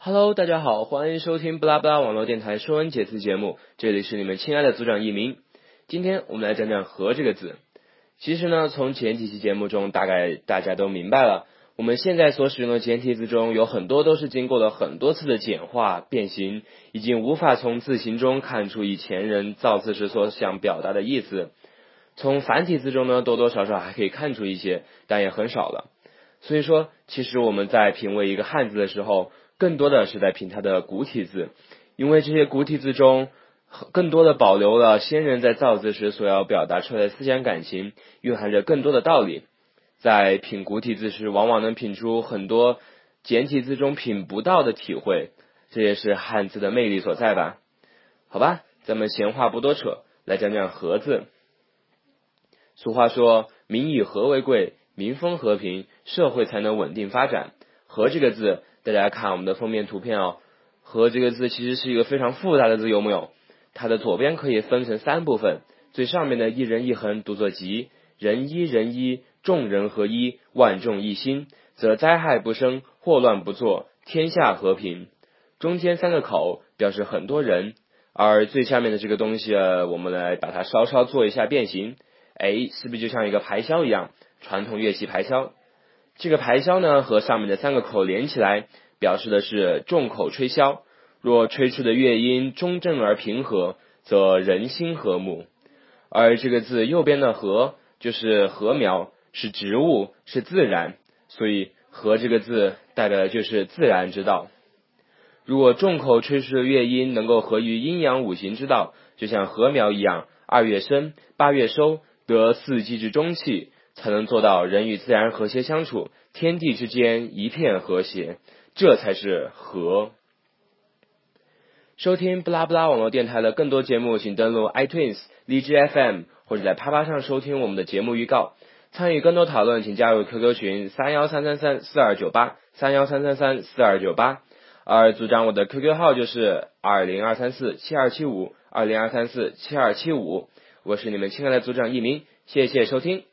Hello，大家好，欢迎收听布拉布拉网络电台说文解字节目，这里是你们亲爱的组长一鸣。今天我们来讲讲“和”这个字。其实呢，从前几期节目中，大概大家都明白了，我们现在所使用的简体字中有很多都是经过了很多次的简化变形，已经无法从字形中看出以前人造字时所想表达的意思。从繁体字中呢，多多少少还可以看出一些，但也很少了。所以说，其实我们在品味一个汉字的时候，更多的是在品它的古体字，因为这些古体字中，更多的保留了先人在造字时所要表达出来的思想感情，蕴含着更多的道理。在品古体字时，往往能品出很多简体字中品不到的体会，这也是汉字的魅力所在吧？好吧，咱们闲话不多扯，来讲讲“和”字。俗话说：“民以和为贵。”民风和平，社会才能稳定发展。和这个字，大家看我们的封面图片哦。和这个字其实是一个非常复杂的字，有木有？它的左边可以分成三部分，最上面的一人一横读作吉，人一人一，众人合一，万众一心，则灾害不生，祸乱不作，天下和平。中间三个口表示很多人，而最下面的这个东西，我们来把它稍稍做一下变形。哎，是不是就像一个排箫一样？传统乐器排箫，这个排箫呢和上面的三个口连起来，表示的是众口吹箫。若吹出的乐音中正而平和，则人心和睦。而这个字右边的禾就是禾苗，是植物，是自然，所以禾这个字代表的就是自然之道。如果众口吹出的乐音能够合于阴阳五行之道，就像禾苗一样，二月生，八月收，得四季之中气。才能做到人与自然和谐相处，天地之间一片和谐，这才是和。收听布拉布拉网络电台的更多节目，请登录 iTunes、荔枝 FM 或者在啪啪上收听我们的节目预告。参与更多讨论，请加入 QQ 群三幺三三三四二九八三幺三三三四二九八。而组长我的 QQ 号就是二零二三四七二七五二零二三四七二七五。我是你们亲爱的组长一鸣，谢谢收听。